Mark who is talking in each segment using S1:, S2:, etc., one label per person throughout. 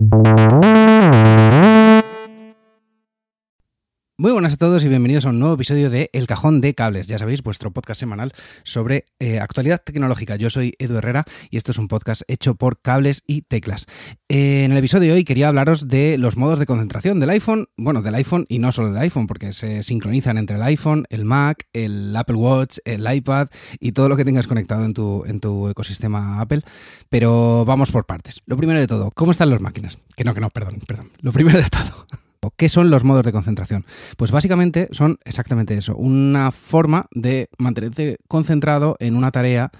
S1: Thank you. Muy buenas a todos y bienvenidos a un nuevo episodio de El Cajón de Cables. Ya sabéis, vuestro podcast semanal sobre eh, actualidad tecnológica. Yo soy Edu Herrera y esto es un podcast hecho por cables y teclas. Eh, en el episodio de hoy quería hablaros de los modos de concentración del iPhone, bueno, del iPhone y no solo del iPhone, porque se sincronizan entre el iPhone, el Mac, el Apple Watch, el iPad y todo lo que tengas conectado en tu, en tu ecosistema Apple. Pero vamos por partes. Lo primero de todo, ¿cómo están las máquinas? Que no, que no, perdón, perdón. Lo primero de todo. ¿Qué son los modos de concentración? Pues básicamente son exactamente eso, una forma de mantenerte concentrado en una tarea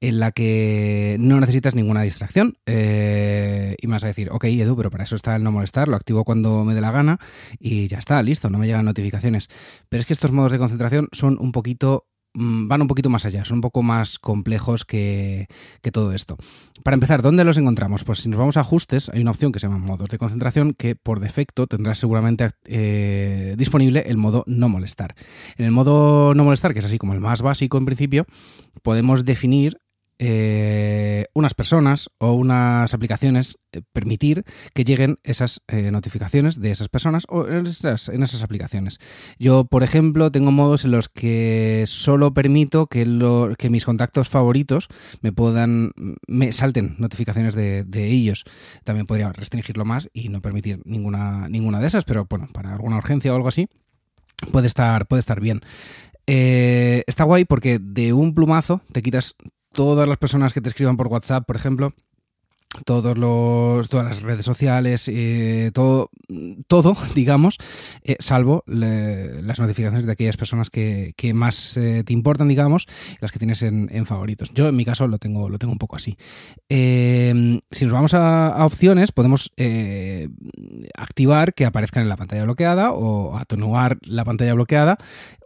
S1: en la que no necesitas ninguna distracción. Eh, y vas a decir, ok, Edu, pero para eso está el no molestar, lo activo cuando me dé la gana y ya está, listo, no me llegan notificaciones. Pero es que estos modos de concentración son un poquito van un poquito más allá, son un poco más complejos que, todo esto. Para empezar, ¿dónde los encontramos? Pues si nos vamos a ajustes, hay una opción que se llama modos de concentración que por defecto tendrá seguramente eh, disponible el modo no molestar. En el modo no molestar, que es así como el más básico en principio, podemos definir eh, unas personas o unas aplicaciones eh, permitir que lleguen esas eh, notificaciones de esas personas o en esas, en esas, aplicaciones. Yo, por ejemplo, tengo modos en los que solo permito que, que mis contactos favoritos me puedan, me salten notificaciones de, ellos. También podría restringirlo más y no permitir ninguna, ninguna de esas, pero bueno, para alguna urgencia o algo así, puede estar, puede estar bien. está guay porque de un plumazo te quitas todas las personas que te escriban por WhatsApp, por ejemplo, todos los, todas las redes sociales, eh, todo, todo, digamos, eh, salvo las notificaciones de aquellas personas que, más eh, te importan, digamos, las que tienes en, favoritos. Yo en mi caso lo tengo, lo tengo un poco así. Em, si nos vamos a, opciones, podemos activar que aparezcan en la pantalla bloqueada o atenuar la pantalla bloqueada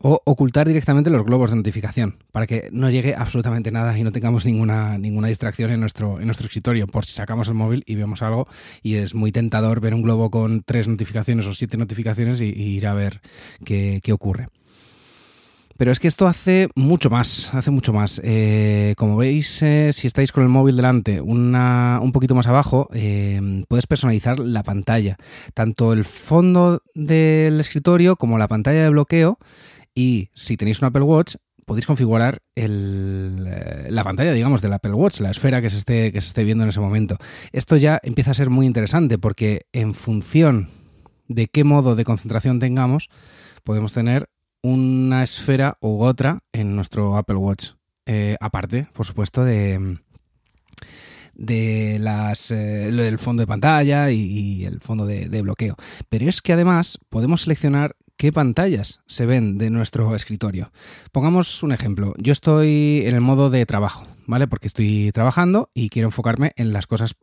S1: o ocultar directamente los globos de notificación para que no llegue absolutamente nada y no tengamos ninguna, ninguna distracción en nuestro, en nuestro escritorio por si sacamos el móvil y vemos algo y es muy tentador ver un globo con tres notificaciones o siete notificaciones y, ir a ver qué, ocurre. Pero es que esto hace mucho más, hace mucho más. Eh, como veis, eh, si estáis con el móvil delante, un poquito más abajo, eh, puedes personalizar la pantalla. Tanto el fondo del escritorio como la pantalla de bloqueo. Y si tenéis un Apple Watch, podéis configurar eh, la pantalla, digamos, del Apple Watch, la esfera que se, esté, que se esté viendo en ese momento. Esto ya empieza a ser muy interesante porque en función de qué modo de concentración tengamos, podemos tener una esfera u otra en nuestro Apple Watch. Eh, aparte, por supuesto, de de las eh, del fondo de pantalla y, el fondo de, bloqueo. Pero es que además podemos seleccionar qué pantallas se ven de nuestro escritorio. Pongamos un ejemplo. Yo estoy en el modo de trabajo, ¿vale? Porque estoy trabajando y quiero enfocarme en las cosas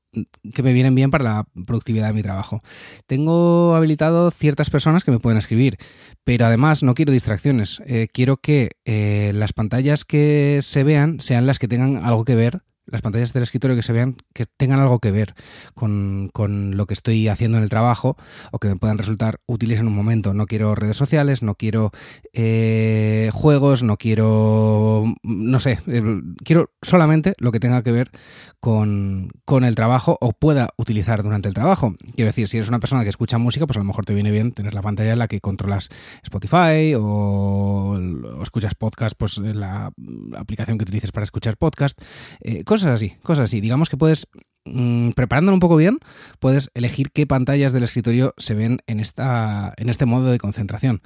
S1: que me vienen bien para la productividad de mi trabajo. Tengo habilitado ciertas personas que me pueden escribir, pero además no quiero distracciones. Eh, quiero que eh, las pantallas que se vean sean las que tengan algo que ver las pantallas del escritorio que se vean, que tengan algo que ver con, lo que estoy haciendo en el trabajo o que me puedan resultar útiles en un momento. No quiero redes sociales, no quiero eh, juegos, no quiero, no sé, eh, quiero solamente lo que tenga que ver con, el trabajo o pueda utilizar durante el trabajo. Quiero decir, si eres una persona que escucha música, pues a lo mejor te viene bien tener la pantalla en la que controlas Spotify o, escuchas podcast, pues la, aplicación que utilices para escuchar podcast. Eh, cosas así, cosas así. Digamos que puedes, mm, preparándolo un poco bien, puedes elegir qué pantallas del escritorio se ven en, esta, en este modo de concentración.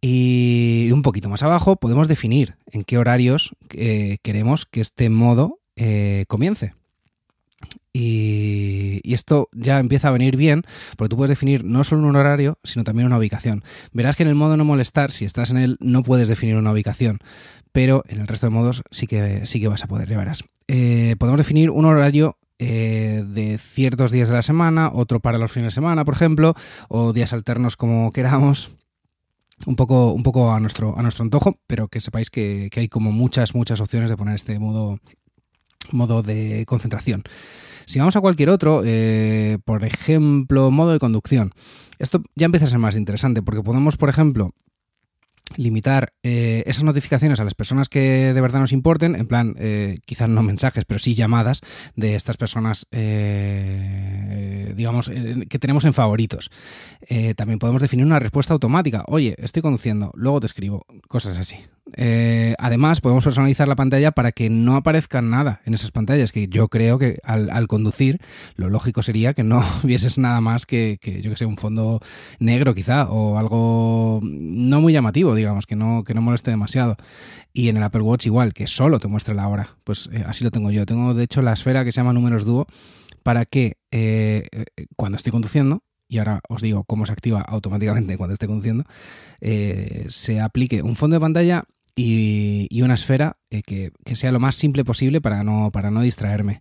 S1: Y un poquito más abajo podemos definir en qué horarios eh, queremos que este modo eh, comience. Y, esto ya empieza a venir bien, porque tú puedes definir no solo un horario, sino también una ubicación. Verás que en el modo no molestar, si estás en él, no puedes definir una ubicación pero en el resto de modos sí que, sí que vas a poder, ya verás. Eh, podemos definir un horario eh, de ciertos días de la semana, otro para los fines de semana, por ejemplo, o días alternos como queramos. Un poco, un poco a nuestro, a nuestro antojo, pero que sepáis que, hay como muchas, muchas opciones de poner este modo, modo de concentración. Si vamos a cualquier otro, eh, por ejemplo, modo de conducción, esto ya empieza a ser más interesante porque podemos, por ejemplo, limitar eh, esas notificaciones a las personas que de verdad nos importen, en plan, eh, quizás no mensajes, pero sí llamadas de estas personas, eh, digamos, que tenemos en favoritos. también podemos definir una respuesta automática. Oye, estoy conduciendo, luego te escribo, cosas así. Eh, además, podemos personalizar la pantalla para que no aparezca nada en esas pantallas, que yo creo que al, conducir lo lógico sería que no vieses nada más que, yo que sé, un fondo negro quizá, o algo no muy llamativo, digamos, que no, que no moleste demasiado. Y en el Apple Watch igual, que solo te muestre la hora. Pues eh, así lo tengo yo. Tengo de hecho la esfera que se llama números dúo para que eh, cuando estoy conduciendo, y ahora os digo cómo se activa automáticamente cuando esté conduciendo, se aplique un fondo de pantalla y, una esfera eh, que, sea lo más simple posible para no, para no distraerme.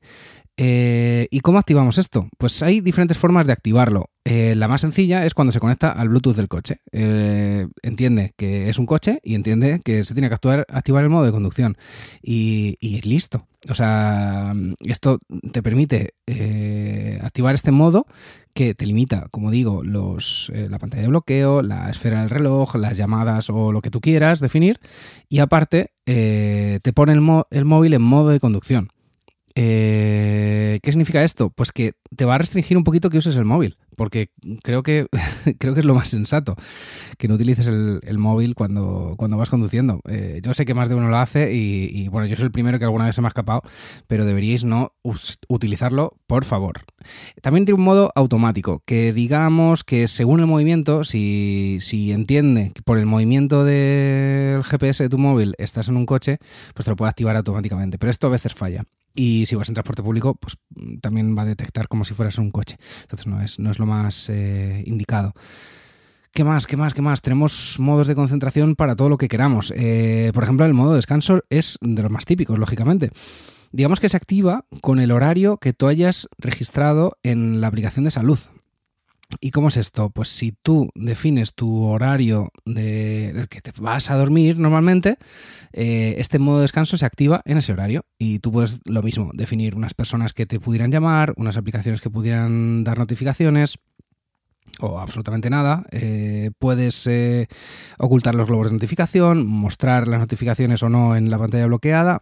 S1: Eh, ¿Y cómo activamos esto? Pues hay diferentes formas de activarlo. Eh, la más sencilla es cuando se conecta al Bluetooth del coche. entiende que es un coche y entiende que se tiene que actuar, activar el modo de conducción. Y, y listo. O sea, esto te permite activar este modo que te limita, como digo, los, eh, la pantalla de bloqueo, la esfera del reloj, las llamadas o lo que tú quieras definir. Y aparte, eh, te pone el, móvil en modo de conducción. Eh, ¿Qué significa esto? Pues que te va a restringir un poquito que uses el móvil porque creo que, creo que es lo más sensato, que no utilices el, móvil cuando, cuando vas conduciendo. Eh, yo sé que más de uno lo hace y, bueno, yo soy el primero que alguna vez se me ha escapado, pero deberíais no utilizarlo, por favor. También tiene un modo automático, que digamos que según el movimiento, si, si entiende que por el movimiento del GPS de tu móvil estás en un coche, pues te lo puede activar automáticamente, pero esto a veces falla. Y si vas en transporte público, pues también va a detectar como si fueras un coche. Entonces no es, no es lo más eh, indicado. ¿Qué más? ¿Qué más? ¿Qué más? Tenemos modos de concentración para todo lo que queramos. Eh, por ejemplo, el modo descanso es de los más típicos, lógicamente. Digamos que se activa con el horario que tú hayas registrado en la aplicación de salud. ¿Y cómo es esto? Pues si tú defines tu horario de el que te vas a dormir normalmente, eh, este modo de descanso se activa en ese horario y tú puedes lo mismo, definir unas personas que te pudieran llamar, unas aplicaciones que pudieran dar notificaciones o absolutamente nada. Eh, puedes eh, ocultar los globos de notificación, mostrar las notificaciones o no en la pantalla bloqueada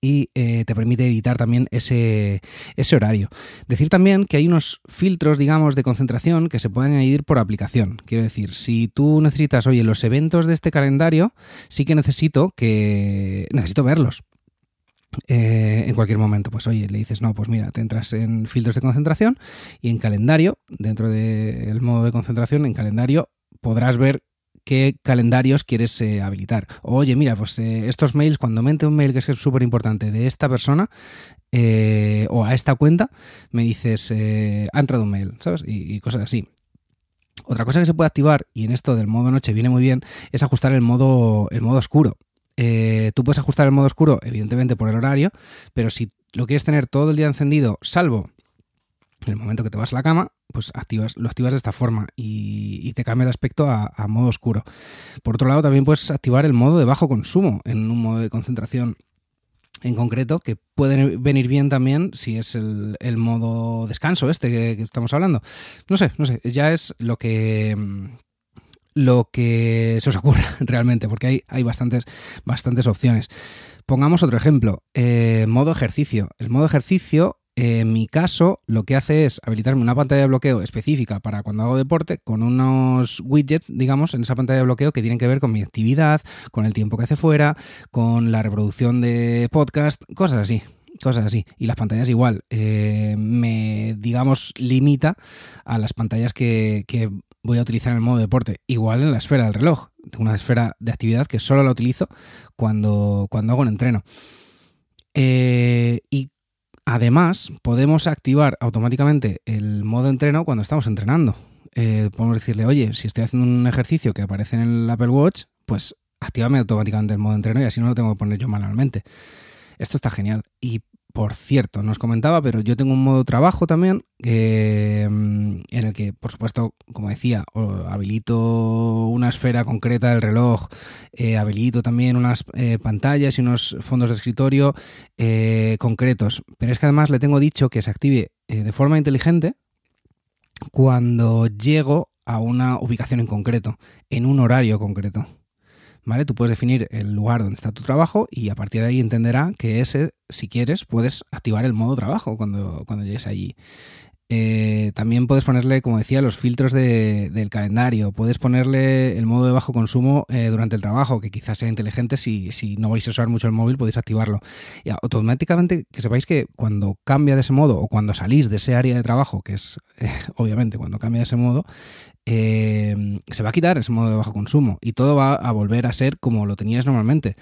S1: y eh, te permite editar también ese, ese, horario. Decir también que hay unos filtros, digamos, de concentración que se pueden añadir por aplicación. Quiero decir, si tú necesitas, oye, los eventos de este calendario, sí que necesito que necesito verlos. Eh, en cualquier momento, pues oye, le dices, no, pues mira, te entras en filtros de concentración y en calendario, dentro del modo de concentración, en calendario podrás ver qué calendarios quieres eh, habilitar. Oye, mira, pues eh, estos mails, cuando me un mail que es súper importante de esta persona eh, o a esta cuenta, me dices, ha entrado un mail, ¿sabes? Y, cosas así. Otra cosa que se puede activar, y en esto del modo noche viene muy bien, es ajustar el modo, el modo oscuro. tú puedes ajustar el modo oscuro, evidentemente, por el horario, pero si lo quieres tener todo el día encendido, salvo el momento que te vas a la cama, pues activas, lo activas de esta forma y, te cambia el aspecto a, modo oscuro. Por otro lado, también puedes activar el modo de bajo consumo en un modo de concentración en concreto, que puede venir bien también si es el, modo descanso este que, estamos hablando. No sé, no sé, ya es lo que lo que se os ocurra realmente, porque hay, hay bastantes, bastantes opciones. Pongamos otro ejemplo, eh, modo ejercicio. El modo ejercicio en mi caso, lo que hace es habilitarme una pantalla de bloqueo específica para cuando hago deporte con unos widgets, digamos, en esa pantalla de bloqueo que tienen que ver con mi actividad, con el tiempo que hace fuera, con la reproducción de podcast, cosas así cosas así. Y las pantallas igual. Eh, me, digamos, limita a las pantallas que, voy a utilizar en el modo deporte. Igual en la esfera del reloj. Una esfera de actividad que solo la utilizo cuando, cuando hago un entreno. Eh, y Además, podemos activar automáticamente el modo entreno cuando estamos entrenando. Eh, podemos decirle, oye, si estoy haciendo un ejercicio que aparece en el Apple Watch, pues actívame automáticamente el modo entreno y así no lo tengo que poner yo manualmente. Esto está genial. Y por cierto, nos comentaba, pero yo tengo un modo trabajo también mm, en el que, por supuesto, como decía, habilito una esfera concreta del reloj, eh, habilito también unas eh, pantallas y unos fondos de escritorio eh, concretos. Pero es que además le tengo dicho que se active de forma inteligente cuando llego a una ubicación en concreto, en un horario concreto. ¿Vale? Tú puedes definir el lugar donde está tu trabajo y a partir de ahí entenderá que ese, si quieres, puedes activar el modo trabajo cuando, cuando llegues allí. Eh, también puedes ponerle, como decía, los filtros del calendario. Puedes ponerle el modo de bajo consumo eh, durante el trabajo, que quizás sea inteligente. Si, si, no vais a usar mucho el móvil, podéis activarlo. Y automáticamente, que sepáis que cuando cambia de ese modo o cuando salís de ese área de trabajo, que es obviamente cuando cambia de ese modo, eh, se va a quitar ese modo de bajo consumo y todo va a volver a ser como lo tenías normalmente.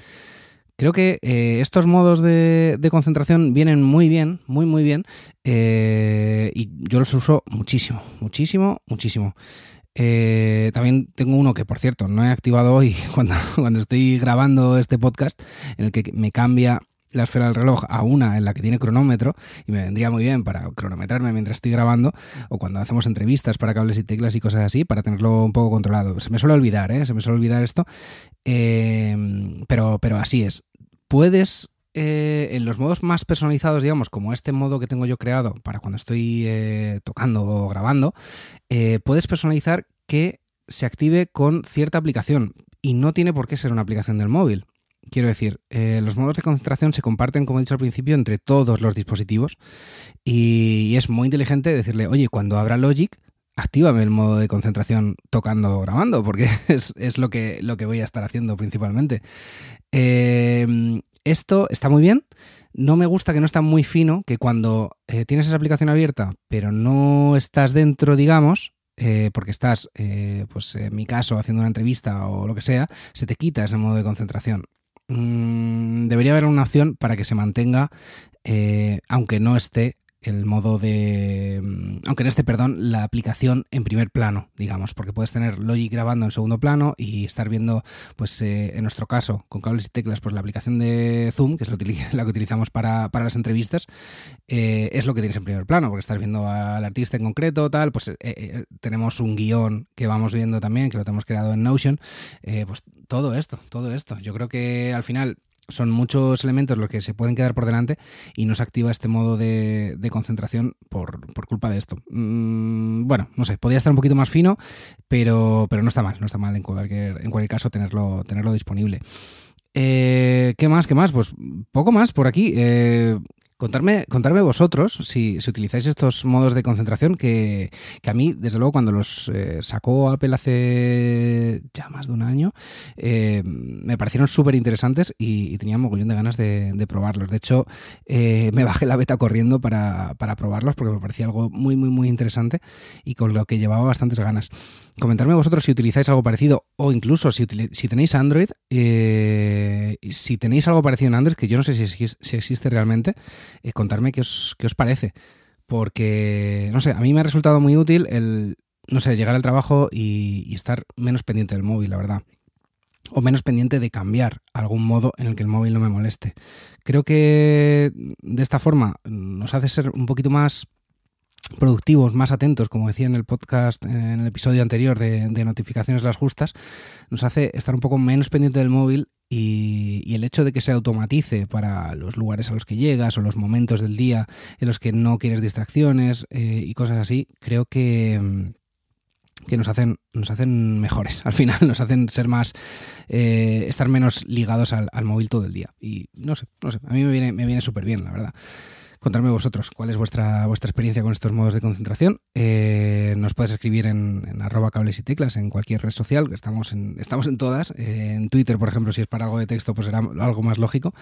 S1: Creo que eh, estos modos de, concentración vienen muy bien, muy, muy bien. Eh, y yo los uso muchísimo, muchísimo, muchísimo. Eh, también tengo uno que, por cierto, no he activado hoy cuando, cuando estoy grabando este podcast, en el que me cambia la esfera del reloj a una en la que tiene cronómetro y me vendría muy bien para cronometrarme mientras estoy grabando o cuando hacemos entrevistas para cables y teclas y cosas así para tenerlo un poco controlado. Se me suele olvidar, ¿eh? Se me suele olvidar esto, eh, pero, pero así es. Puedes eh, en los modos más personalizados, digamos, como este modo que tengo yo creado para cuando estoy tocando o grabando, puedes personalizar que se active con cierta aplicación y no tiene por qué ser una aplicación del móvil. Quiero decir, eh, los modos de concentración se comparten, como he dicho al principio, entre todos los dispositivos y, es muy inteligente decirle, oye, cuando abra Logic, actívame el modo de concentración tocando o grabando, porque es, lo, que, lo que voy a estar haciendo principalmente. Eh, esto está muy bien. No me gusta que no está muy fino, que cuando eh, tienes esa aplicación abierta, pero no estás dentro, digamos, porque estás, pues en mi caso, haciendo una entrevista o lo que sea, se te quita ese modo de concentración. Mm, debería haber una opción para que se mantenga, eh, aunque no esté el modo de. Mm, aunque en este, perdón, la aplicación en primer plano, digamos, porque puedes tener Logic grabando en segundo plano y estar viendo, pues eh, en nuestro caso, con cables y teclas, pues la aplicación de Zoom, que es la que utilizamos para, las entrevistas, eh, es lo que tienes en primer plano, porque estás viendo al artista en concreto, tal, pues eh, tenemos un guion que vamos viendo también, que lo tenemos creado en Notion, pues todo esto, todo esto. Yo creo que al final son muchos elementos los que se pueden quedar por delante y no se activa este modo de, concentración por, culpa de esto. Mm, bueno, no sé, podría estar un poquito más fino, pero, pero no está mal, no está mal en cualquier, en cualquier caso tenerlo, tenerlo disponible. Eh, ¿Qué más? ¿Qué más? Pues poco más por aquí. Eh, Contarme, contarme vosotros si, si, utilizáis estos modos de concentración que, a mí, desde luego, cuando los eh, sacó Apple hace ya más de un año, eh, me parecieron súper interesantes y, tenía mogollón de de, probarlos. De hecho, eh, me bajé la beta corriendo para, para, probarlos porque me parecía algo muy, muy, muy interesante y con lo que llevaba bastantes ganas. Comentarme vosotros si utilizáis algo parecido o incluso si, si tenéis Android, si tenéis algo parecido en Android, que yo no sé si, si existe realmente eh, contarme qué os, qué os parece. Porque, no sé, a mí me ha resultado muy útil el, no sé, llegar al trabajo y, estar menos pendiente del móvil, la verdad o menos pendiente de cambiar algún modo en el que el móvil no me moleste. Creo que de esta forma nos hace ser un poquito más productivos, más atentos, como decía en el podcast, en el episodio anterior de, notificaciones las justas, nos hace estar un poco menos pendiente del móvil y, el hecho de que se automatice para los lugares a los que llegas o los momentos del día en los que no quieres distracciones eh, y cosas así, creo que, mm, que nos hacen, nos hacen mejores al final, nos hacen ser más, eh, estar menos ligados al, al, móvil todo el día. Y no sé, no sé, a mí me viene, me viene súper bien, la verdad. Contadme vosotros cuál es vuestra, vuestra experiencia con estos modos de concentración. Eh, nos puedes escribir en, en, arroba cables y teclas en cualquier red social, estamos en, estamos en todas. Eh, en Twitter, por ejemplo, si es para algo de texto, pues será algo más lógico.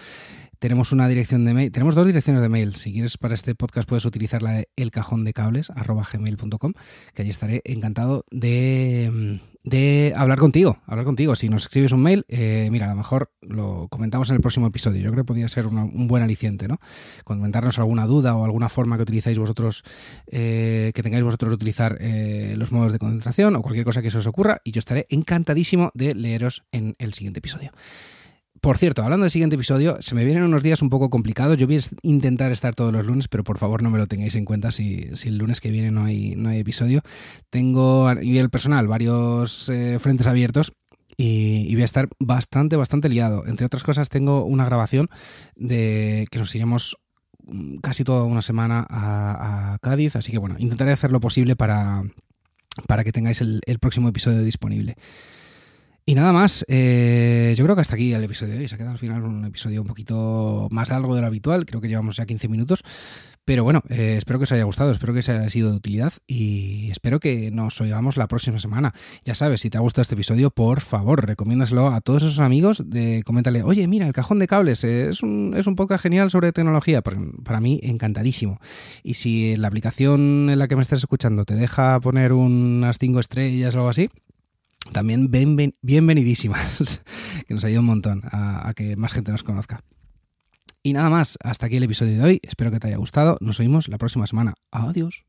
S1: Tenemos una dirección de mail, tenemos dos direcciones de mail. Si quieres para este podcast puedes utilizar la de el cajón de cables arroba gmail.com, que allí estaré encantado de, de hablar contigo, hablar contigo. Si nos escribes un mail, eh, mira, a lo mejor lo comentamos en el próximo episodio. Yo creo que podría ser un buen aliciente, ¿no? Comentarnos alguna duda o alguna forma que utilizáis vosotros, eh, que tengáis vosotros de utilizar eh, los modos de concentración o cualquier cosa que se os ocurra y yo estaré encantadísimo de leeros en el siguiente episodio. Por cierto, hablando del siguiente episodio, se me vienen unos días un poco complicados. Yo voy a intentar estar todos los lunes, pero por favor no me lo tengáis en cuenta si, el lunes que viene no hay, no hay episodio. Tengo a nivel personal varios eh, frentes abiertos y, voy a estar bastante, bastante liado. Entre otras cosas, tengo una grabación de que nos iremos casi toda una semana a, a Cádiz, así que bueno, intentaré hacer lo posible para para que tengáis el, próximo episodio disponible. Y nada más, eh, yo creo que hasta aquí el episodio de hoy. Se ha quedado al final un episodio un poquito más largo de lo habitual, creo que llevamos ya 15 minutos. Pero bueno, eh, espero que os haya gustado, espero que os haya sido de utilidad y espero que nos oigamos la próxima semana. Ya sabes, si te ha gustado este episodio, por favor, recomiéndaselo a todos esos amigos. Coméntale, oye, mira, el cajón de cables es un, es un podcast genial sobre tecnología. Para, para mí, encantadísimo. Y si la aplicación en la que me estás escuchando te deja poner unas 5 estrellas o algo así, también bienvenidísimas, que nos ayuda un montón a, que más gente nos conozca. Y nada más, hasta aquí el episodio de hoy. Espero que te haya gustado. Nos oímos la próxima semana. Adiós.